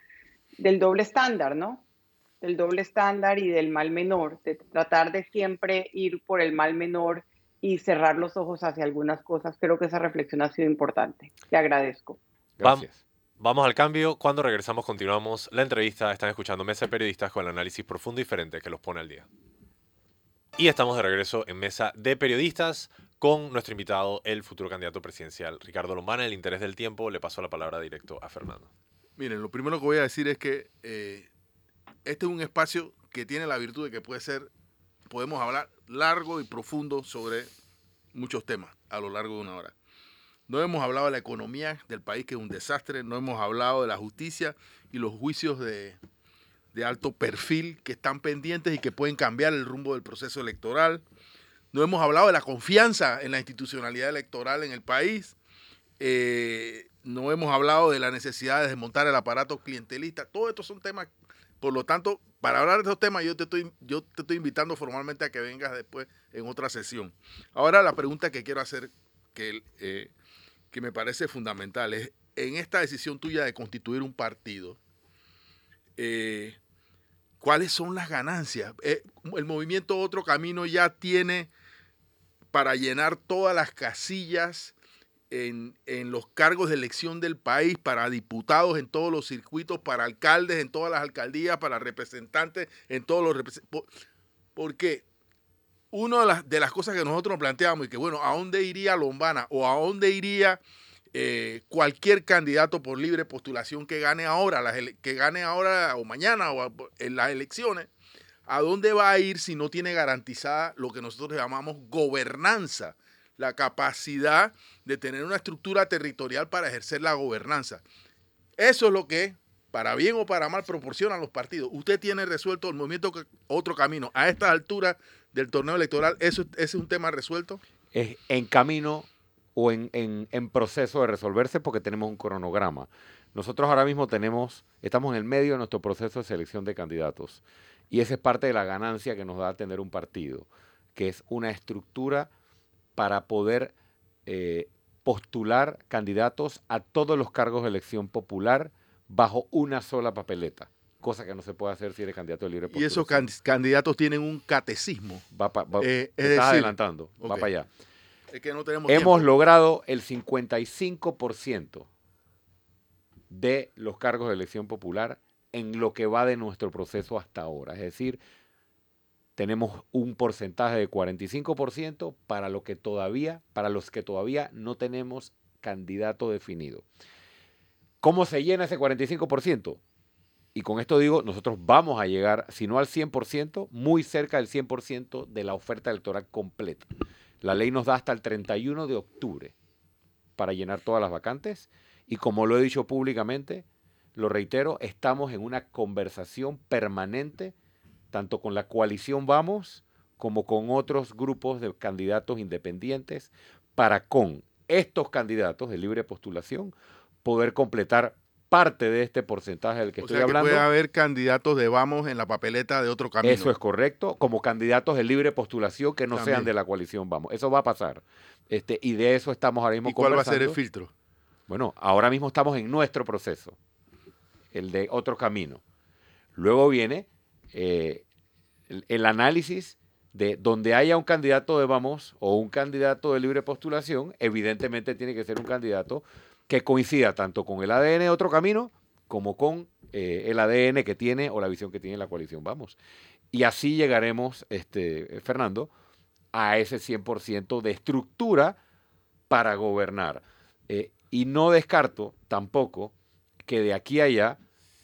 del doble estándar, ¿no? Del doble estándar y del mal menor, de tratar de siempre ir por el mal menor y cerrar los ojos hacia algunas cosas. Creo que esa reflexión ha sido importante. Te agradezco. Gracias. Vamos al cambio. Cuando regresamos continuamos la entrevista. Están escuchando Mesa de Periodistas con el análisis profundo y diferente que los pone al día. Y estamos de regreso en Mesa de Periodistas con nuestro invitado, el futuro candidato presidencial, Ricardo Lombana. En el interés del tiempo, le paso la palabra directo a Fernando. Miren, lo primero que voy a decir es que eh, este es un espacio que tiene la virtud de que puede ser, podemos hablar largo y profundo sobre muchos temas a lo largo de una hora. No hemos hablado de la economía del país, que es un desastre. No hemos hablado de la justicia y los juicios de, alto perfil que están pendientes y que pueden cambiar el rumbo del proceso electoral. No hemos hablado de la confianza en la institucionalidad electoral en el país. Eh, no hemos hablado de la necesidad de desmontar el aparato clientelista. Todos estos son temas, por lo tanto, para hablar de estos temas yo te estoy, yo te estoy invitando formalmente a que vengas después en otra sesión. Ahora la pregunta que quiero hacer, que eh, que me parece fundamental es en esta decisión tuya de constituir un partido, eh, ¿cuáles son las ganancias? Eh, el movimiento Otro Camino ya tiene para llenar todas las casillas en, los cargos de elección del país, para diputados en todos los circuitos, para alcaldes en todas las alcaldías, para representantes en todos los representantes. ¿Por qué? Una de las, de las cosas que nosotros nos planteamos y que, bueno, ¿a dónde iría Lombana o a dónde iría eh, cualquier candidato por libre postulación que gane ahora, que gane ahora o mañana o en las elecciones? ¿A dónde va a ir si no tiene garantizada lo que nosotros llamamos gobernanza? La capacidad de tener una estructura territorial para ejercer la gobernanza. Eso es lo que, para bien o para mal, proporcionan los partidos. Usted tiene resuelto el movimiento Otro Camino. A estas alturas del torneo electoral, ¿eso es un tema resuelto? Es en camino o en, en, proceso de resolverse porque tenemos un cronograma. Nosotros ahora mismo tenemos, estamos en el medio de nuestro proceso de selección de candidatos y esa es parte de la ganancia que nos da tener un partido, que es una estructura para poder eh, postular candidatos a todos los cargos de elección popular bajo una sola papeleta cosa que no se puede hacer si eres candidato de libre Y esos candidatos tienen un catecismo. Va, eh, adelantando, va para allá. Es que no tenemos Hemos logrado el 55% de los cargos de elección popular en lo que va de nuestro proceso hasta ahora. Es decir, tenemos un porcentaje de 45% para lo que todavía, para los que todavía no tenemos candidato definido. ¿Cómo se llena ese 45%? Y con esto digo, nosotros vamos a llegar, si no al 100%, muy cerca del 100% de la oferta electoral completa. La ley nos da hasta el 31 de octubre para llenar todas las vacantes y como lo he dicho públicamente, lo reitero, estamos en una conversación permanente, tanto con la coalición Vamos como con otros grupos de candidatos independientes, para con estos candidatos de libre postulación poder completar parte de este porcentaje del que estoy hablando. puede haber candidatos de Vamos en la papeleta de otro camino. Eso es correcto, como candidatos de libre postulación que no sean de la coalición Vamos. Eso va a pasar. Este, y de eso estamos ahora mismo ¿Y cuál va a ser el filtro? Bueno, ahora mismo estamos en nuestro proceso, el de otro camino. Luego viene eh, el, análisis de donde haya un candidato de Vamos o un candidato de libre postulación, evidentemente tiene que ser un candidato que coincida tanto con el ADN de otro camino como con eh, el ADN que tiene o la visión que tiene la coalición. Vamos. Y así llegaremos, este, Fernando, a ese 100% de estructura para gobernar. Eh, y no descarto tampoco que de aquí a allá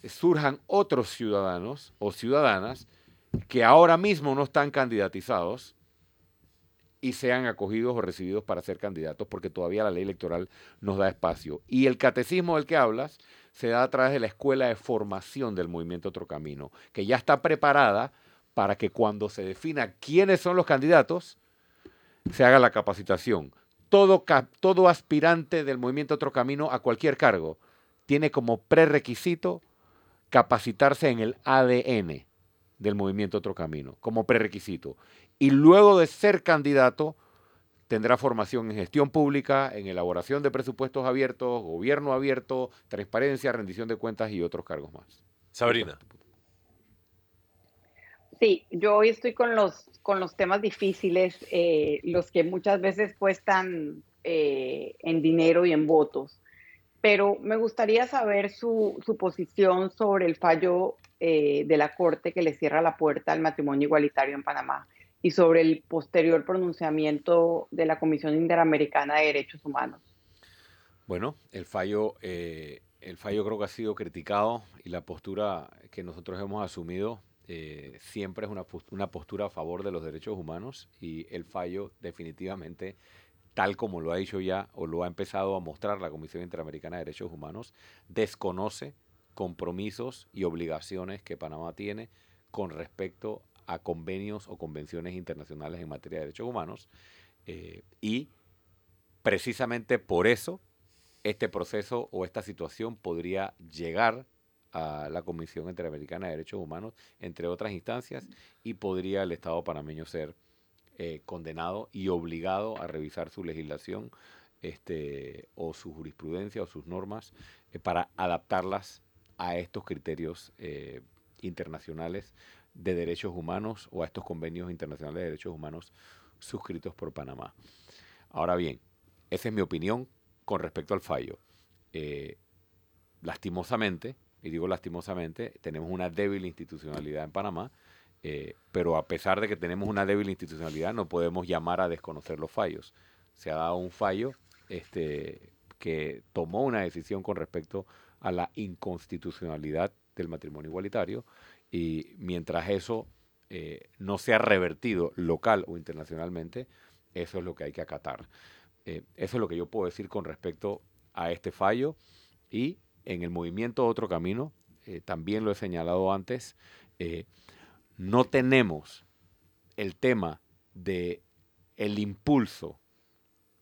surjan otros ciudadanos o ciudadanas que ahora mismo no están candidatizados y sean acogidos o recibidos para ser candidatos, porque todavía la ley electoral nos da espacio. Y el catecismo del que hablas se da a través de la escuela de formación del movimiento Otro Camino, que ya está preparada para que cuando se defina quiénes son los candidatos, se haga la capacitación. Todo, todo aspirante del movimiento Otro Camino a cualquier cargo tiene como prerequisito capacitarse en el ADN del movimiento Otro Camino, como prerequisito y luego de ser candidato tendrá formación en gestión pública, en elaboración de presupuestos abiertos, gobierno abierto, transparencia, rendición de cuentas y otros cargos más. Sabrina. Sí, yo hoy estoy con los, con los temas difíciles, eh, los que muchas veces cuestan eh, en dinero y en votos pero me gustaría saber su, su posición sobre el fallo eh, de la Corte que le cierra la puerta al matrimonio igualitario en Panamá y sobre el posterior pronunciamiento de la Comisión Interamericana de Derechos Humanos. Bueno, el fallo, eh, el fallo creo que ha sido criticado y la postura que nosotros hemos asumido eh, siempre es una, una postura a favor de los derechos humanos y el fallo definitivamente tal como lo ha dicho ya o lo ha empezado a mostrar la Comisión Interamericana de Derechos Humanos, desconoce compromisos y obligaciones que Panamá tiene con respecto a convenios o convenciones internacionales en materia de derechos humanos. Eh, y precisamente por eso este proceso o esta situación podría llegar a la Comisión Interamericana de Derechos Humanos, entre otras instancias, y podría el Estado panameño ser eh, condenado y obligado a revisar su legislación este, o su jurisprudencia o sus normas eh, para adaptarlas a estos criterios internacionales de derechos humanos o a estos convenios internacionales de derechos humanos suscritos por Panamá. Ahora bien, esa es mi opinión con respecto al fallo. Eh, lastimosamente, y digo lastimosamente, tenemos una débil institucionalidad en Panamá, eh, pero a pesar de que tenemos una débil institucionalidad, no podemos llamar a desconocer los fallos. Se ha dado un fallo este, que tomó una decisión con respecto a la inconstitucionalidad del matrimonio igualitario y mientras eso eh, no sea revertido local o internacionalmente, eso es lo que hay que acatar. Eh, eso es lo que yo puedo decir con respecto a este fallo y en el movimiento Otro Camino, eh, también lo he señalado antes, no tenemos el tema de impulso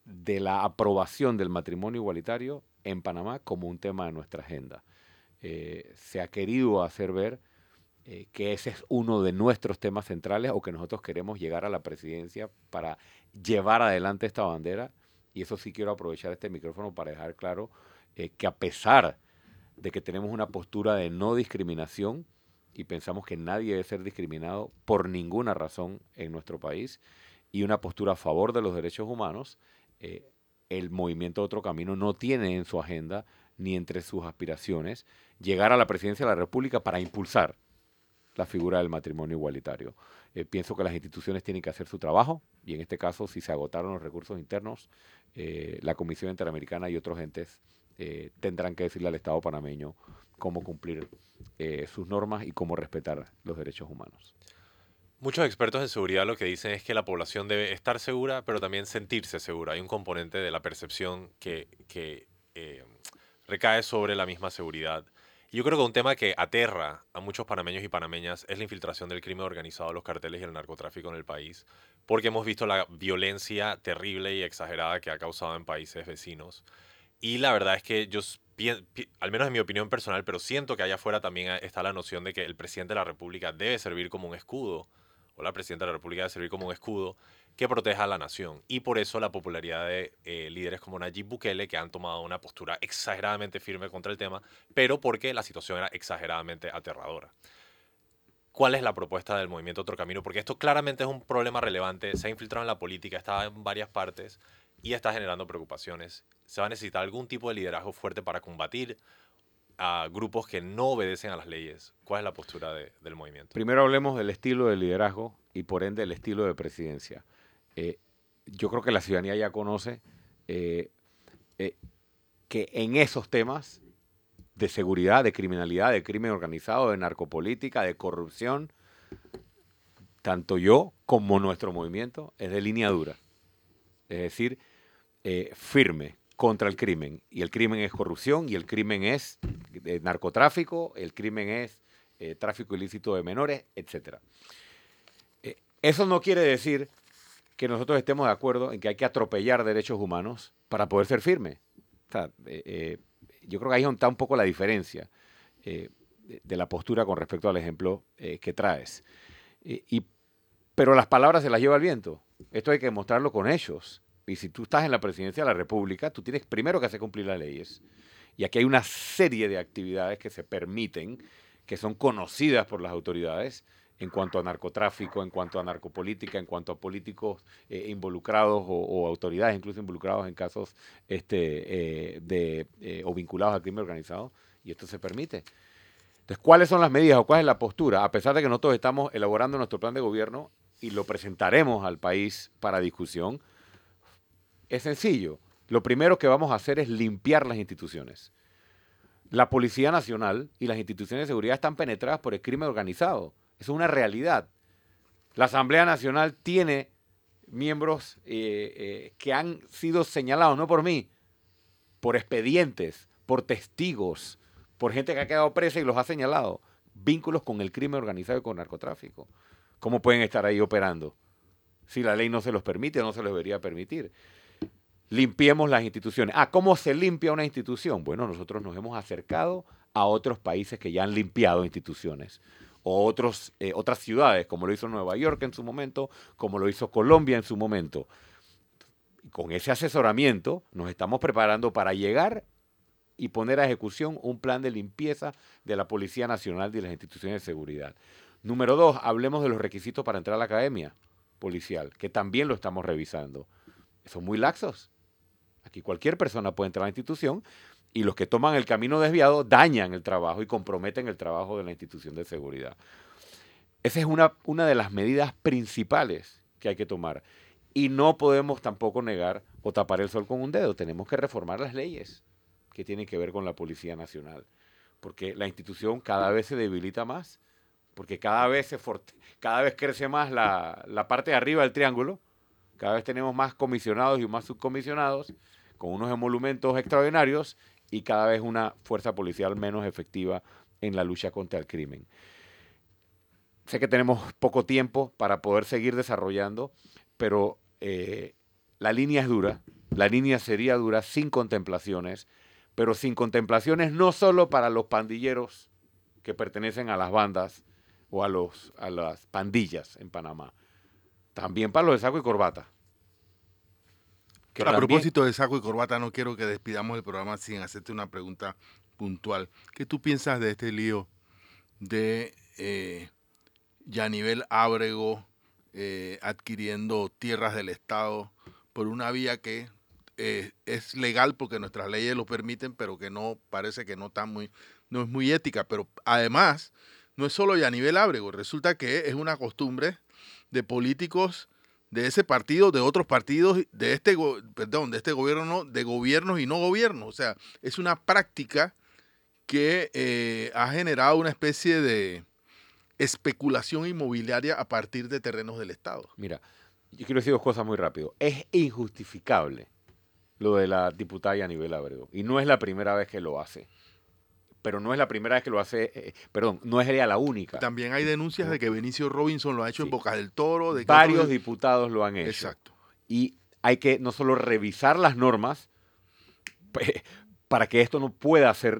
de la aprobación del matrimonio igualitario en Panamá como un tema de nuestra agenda. Eh, se ha querido hacer ver eh, que ese es uno de nuestros temas centrales o que nosotros queremos llegar a la presidencia para llevar adelante esta bandera. Y eso sí quiero aprovechar este micrófono para dejar claro eh, que a pesar de que tenemos una postura de no discriminación y pensamos que nadie debe ser discriminado por ninguna razón en nuestro país y una postura a favor de los derechos humanos, el movimiento Otro Camino no tiene en su agenda ni entre sus aspiraciones llegar a la presidencia de la República para impulsar la figura del matrimonio igualitario. Eh, pienso que las instituciones tienen que hacer su trabajo y en este caso, si se agotaron los recursos internos, eh, la Comisión Interamericana y otros entes eh, tendrán que decirle al Estado panameño cómo cumplir sus normas y cómo respetar los derechos humanos. Muchos expertos en seguridad lo que dicen es que la población debe estar segura, pero también sentirse segura. Hay un componente de la percepción que, eh, recae sobre la misma seguridad. Yo creo que un tema que aterra a muchos panameños y panameñas es la infiltración del crimen organizado, los carteles y el narcotráfico en el país, porque hemos visto la violencia terrible y exagerada que ha causado en países vecinos. Y la verdad es que yo, al menos en mi opinión personal, pero siento que allá afuera también está la noción de que el presidente de la República debe servir como un escudo o la presidenta de la República debe servir como un escudo que proteja a la nación. Y por eso la popularidad de eh, líderes como Nayib Bukele, que han tomado una postura exageradamente firme contra el tema, pero porque la situación era exageradamente aterradora. ¿Cuál es la propuesta del movimiento Otro Camino? Porque esto claramente es un problema relevante, se ha infiltrado en la política, está en varias partes y está generando preocupaciones. Se va a necesitar algún tipo de liderazgo fuerte para combatir a grupos que no obedecen a las leyes? ¿Cuál es la postura del movimiento? Primero hablemos del estilo de liderazgo y por ende el estilo de presidencia. Eh, yo creo que la ciudadanía ya conoce eh, eh, que en esos temas de seguridad, de criminalidad, de crimen organizado, de narcopolítica, de corrupción, tanto yo como nuestro movimiento es de línea dura. Es decir, firme, contra el crimen. Y el crimen es corrupción, y el crimen es narcotráfico, el crimen es tráfico ilícito de menores, etc. Eso no quiere decir que nosotros estemos de acuerdo en que hay que atropellar derechos humanos para poder ser firme. yo creo que ahí está un poco la diferencia de la postura con respecto al ejemplo que traes. y, pero las palabras se las lleva el viento. Esto hay que mostrarlo con hechos. Y si tú estás en la presidencia de la República, tú tienes primero que hacer cumplir las leyes. Y aquí hay una serie de actividades que se permiten, que son conocidas por las autoridades, en cuanto a narcotráfico, en cuanto a narcopolítica, en cuanto a políticos eh, involucrados o, autoridades incluso involucrados en casos este, eh, de, eh, o vinculados al crimen organizado, y esto se permite. Entonces, ¿cuáles son las medidas o cuál es la postura? A pesar de que nosotros estamos elaborando nuestro plan de gobierno y lo presentaremos al país para discusión, es sencillo. Lo primero que vamos a hacer es limpiar las instituciones. La Policía Nacional y las instituciones de seguridad están penetradas por el crimen organizado. Es una realidad. La Asamblea Nacional tiene miembros eh, eh, que han sido señalados, no por mí, por expedientes, por testigos, por gente que ha quedado presa y los ha señalado, vínculos con el crimen organizado y con narcotráfico. ¿Cómo pueden estar ahí operando? Si la ley no se los permite no se los debería permitir. Limpiemos las instituciones. Ah, ¿cómo se limpia una institución? Bueno, nosotros nos hemos acercado a otros países que ya han limpiado instituciones o otros, eh, otras ciudades, como lo hizo Nueva York en su momento, como lo hizo Colombia en su momento. Con ese asesoramiento nos estamos preparando para llegar y poner a ejecución un plan de limpieza de la Policía Nacional y las instituciones de seguridad. Número dos, hablemos de los requisitos para entrar a la academia policial, que también lo estamos revisando. Son muy laxos. Aquí cualquier persona puede entrar a la institución y los que toman el camino desviado dañan el trabajo y comprometen el trabajo de la institución de seguridad. Esa es una, una de las medidas principales que hay que tomar. Y no podemos tampoco negar o tapar el sol con un dedo. Tenemos que reformar las leyes que tienen que ver con la Policía Nacional. Porque la institución cada vez se debilita más, porque cada vez, se cada vez crece más la, la parte de arriba del triángulo, cada vez tenemos más comisionados y más subcomisionados, con unos emolumentos extraordinarios y cada vez una fuerza policial menos efectiva en la lucha contra el crimen. Sé que tenemos poco tiempo para poder seguir desarrollando, pero eh, la línea es dura, la línea sería dura sin contemplaciones, pero sin contemplaciones no solo para los pandilleros que pertenecen a las bandas o a, los, a las pandillas en Panamá, también para los de saco y corbata a propósito de saco y corbata, no quiero que despidamos el programa sin hacerte una pregunta puntual. ¿Qué tú piensas de este lío de eh, Yanivel Ábrego eh, adquiriendo tierras del Estado por una vía que eh, es legal porque nuestras leyes lo permiten, pero que no parece que no está muy, no es muy ética. Pero además, no es solo Yanivel Ábrego, resulta que es una costumbre de políticos de ese partido, de otros partidos, de este, perdón, de este gobierno, no, de gobiernos y no gobiernos. O sea, es una práctica que eh, ha generado una especie de especulación inmobiliaria a partir de terrenos del Estado. Mira, yo quiero decir dos cosas muy rápido. Es injustificable lo de la diputada a nivel Abrego. Y no es la primera vez que lo hace pero no es la primera vez que lo hace, eh, perdón, no es la única. También hay denuncias de que Benicio Robinson lo ha hecho en Boca del Toro. De Varios diputados lo han hecho. Exacto. Y hay que no solo revisar las normas para que esto no pueda ser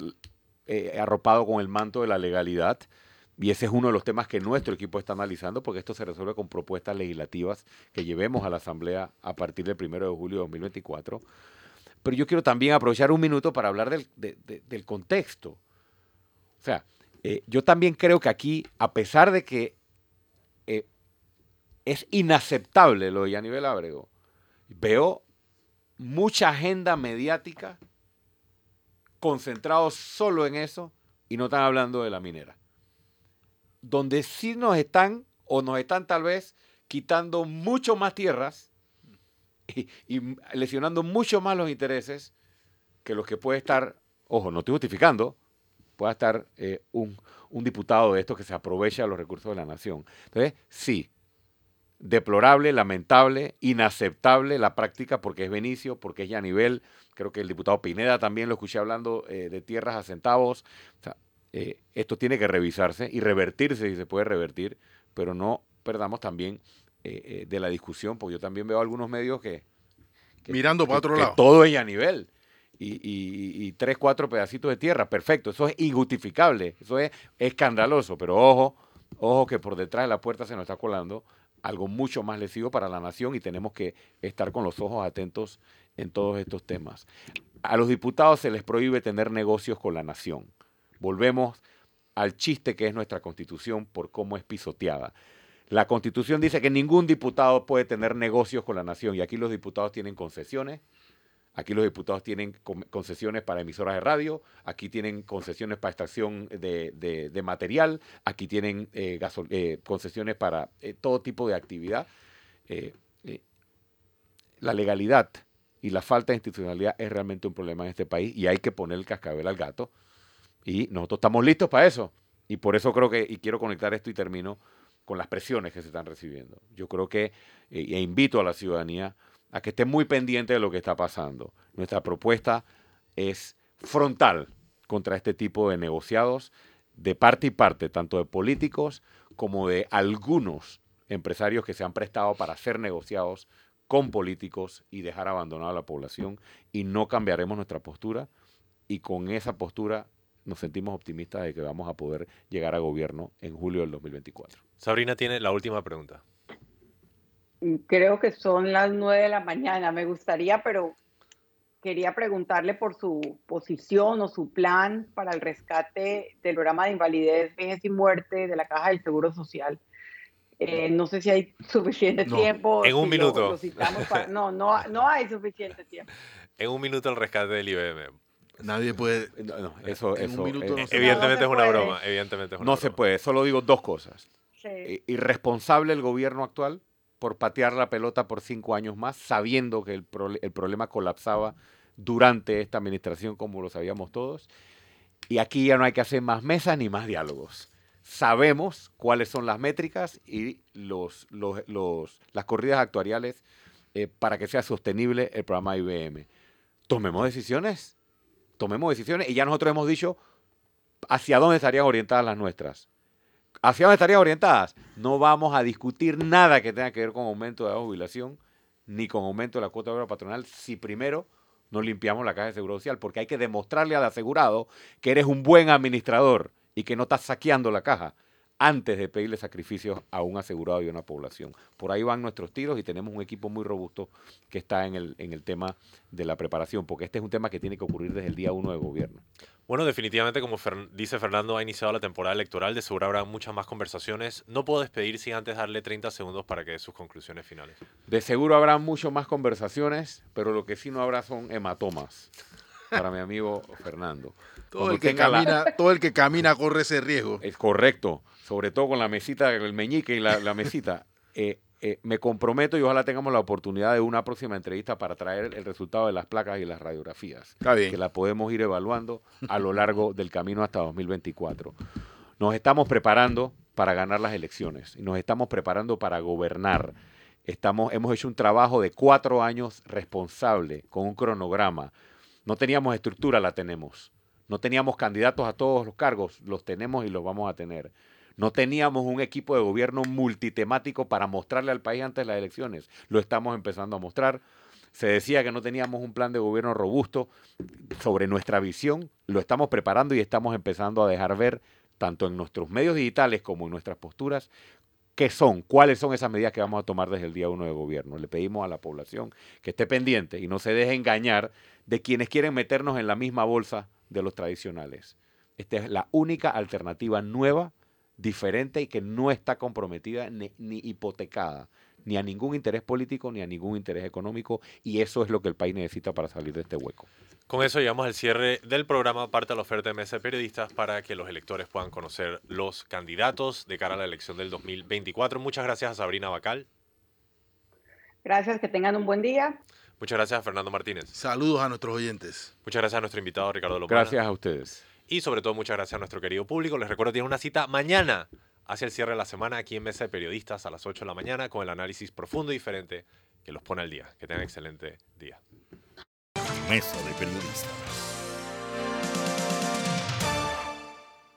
eh, arropado con el manto de la legalidad, y ese es uno de los temas que nuestro equipo está analizando, porque esto se resuelve con propuestas legislativas que llevemos a la Asamblea a partir del 1 de julio de 2024. Pero yo quiero también aprovechar un minuto para hablar del, del contexto. O sea, eh, yo también creo que aquí, a pesar de que eh, es inaceptable lo de nivel Ábrego, veo mucha agenda mediática concentrados solo en eso y no están hablando de la minera. Donde sí nos están, o nos están tal vez quitando mucho más tierras y, y lesionando mucho más los intereses que los que puede estar, ojo, no estoy justificando, pueda estar eh, un, diputado de estos que se aprovecha de los recursos de la nación. Entonces, sí, deplorable, lamentable, inaceptable la práctica porque es Benicio, porque es ya nivel. Creo que el diputado Pineda también lo escuché hablando eh, de tierras a centavos. Eh, esto tiene que revisarse y revertirse si se puede revertir, pero no perdamos también de la discusión, porque yo también veo algunos medios que... Mirando para otro lado. Todo es a nivel y, tres, cuatro pedacitos de tierra. Perfecto, eso es injustificable, eso es escandaloso, pero ojo, ojo que por detrás de la puerta se nos está colando algo mucho más lesivo para la nación y tenemos que estar con los ojos atentos en todos estos temas. A los diputados se les prohíbe tener negocios con la nación. Volvemos, al chiste que es nuestra constitución por cómo es pisoteada. La constitución dice que ningún diputado puede tener negocios con la nación y aquí los diputados tienen concesiones, aquí los diputados tienen concesiones para emisoras de radio, aquí tienen concesiones para extracción de, material, aquí tienen eh, eh, concesiones para eh, todo tipo de actividad. la legalidad y la falta de institucionalidad es realmente un problema en este país y hay que poner el cascabel al gato. Y nosotros estamos listos para eso. Y por eso creo que, y quiero conectar esto y termino con las presiones que se están recibiendo. Yo creo que, e invito a la ciudadanía a que esté muy pendiente de lo que está pasando. Nuestra propuesta es frontal contra este tipo de negociados de parte y parte, tanto de políticos como de algunos empresarios que se han prestado para ser negociados con políticos y dejar abandonada a la población y no cambiaremos nuestra postura y con esa postura nos sentimos optimistas de que vamos a poder llegar a gobierno en julio del 2024. Sabrina tiene la última pregunta. Creo que son las nueve de la mañana. Me gustaría, pero quería preguntarle por su posición o su plan para el rescate del programa de invalidez, vejez y muerte de la Caja del Seguro Social. Eh, no sé si hay suficiente tiempo. En un minuto. no, no, no hay suficiente tiempo. En un minuto el rescate del IBM. Nadie puede. No, eso, eso, un minuto no evidentemente es una broma. Evidentemente no se puede. Solo digo dos cosas. Irresponsable el gobierno actual por patear la pelota por cinco años más, sabiendo que el, el problema colapsaba durante esta administración, como lo sabíamos todos. Y aquí ya no hay que hacer más mesas ni más diálogos sabemos cuáles son las métricas y los, las corridas actuariales eh, para que sea sostenible el programa IBM. Tomemos decisiones, tomemos decisiones y ya nosotros hemos dicho hacia dónde estarían orientadas las nuestras. ¿Hacia dónde estarían orientadas? No vamos a discutir nada que tenga que ver con aumento de la jubilación ni con aumento de la cuota de obra patronal si primero no limpiamos la caja de seguro social, porque hay que demostrarle al asegurado que eres un buen administrador y que no estás saqueando la caja antes de pedirle sacrificios a un asegurado y a una población. Por ahí van nuestros tiros y tenemos un equipo muy robusto que está en el, en el tema de la preparación, porque este es un tema que tiene que ocurrir desde el día uno de gobierno. Bueno, definitivamente, como dice Fernando, ha iniciado la temporada electoral, de seguro habrá muchas más conversaciones. No puedo despedir sin antes darle 30 segundos para que dé sus conclusiones finales. De seguro habrá mucho más conversaciones, pero lo que sí no habrá son hematomas para mi amigo Fernando. Todo el, que camina, todo el que camina corre ese riesgo. Es correcto, sobre todo con la mesita, el meñique y la, mesita. Eh, eh, me comprometo y ojalá tengamos la oportunidad de una próxima entrevista para traer el resultado de las placas y las radiografías. Que la podemos ir evaluando a lo largo del camino hasta 2024. Nos estamos preparando para ganar las elecciones y nos estamos preparando para gobernar. Estamos, hemos hecho un trabajo de cuatro años responsable, con un cronograma. No teníamos estructura, la tenemos. No teníamos candidatos a todos los cargos, los tenemos y los vamos a tener. No teníamos un equipo de gobierno multitemático para mostrarle al país antes de las elecciones. Lo estamos empezando a mostrar. Se decía que no teníamos un plan de gobierno robusto sobre nuestra visión. Lo estamos preparando y estamos empezando a dejar ver, tanto en nuestros medios digitales como en nuestras posturas, qué son, cuáles son esas medidas que vamos a tomar desde el día uno de gobierno. Le pedimos a la población que esté pendiente y no se deje engañar de quienes quieren meternos en la misma bolsa de los tradicionales. Esta es la única alternativa nueva, diferente y que no está comprometida ni, hipotecada ni a ningún interés político ni a ningún interés económico y eso es lo que el país necesita para salir de este hueco. Con eso llegamos al cierre del programa, parte de la oferta de mesa de periodistas para que los electores puedan conocer los candidatos de cara a la elección del 2024. Muchas gracias a Sabrina Bacal. Gracias, que tengan un buen día. Muchas gracias a Fernando Martínez. Saludos a nuestros oyentes. Muchas gracias a nuestro invitado Ricardo Lomana. Gracias a ustedes. Y sobre todo muchas gracias a nuestro querido público. Les recuerdo tienen una cita mañana hacia el cierre de la semana aquí en Mesa de Periodistas a las 8 de la mañana con el análisis profundo y diferente que los pone al día. Que tengan excelente día. Mesa de Periodistas.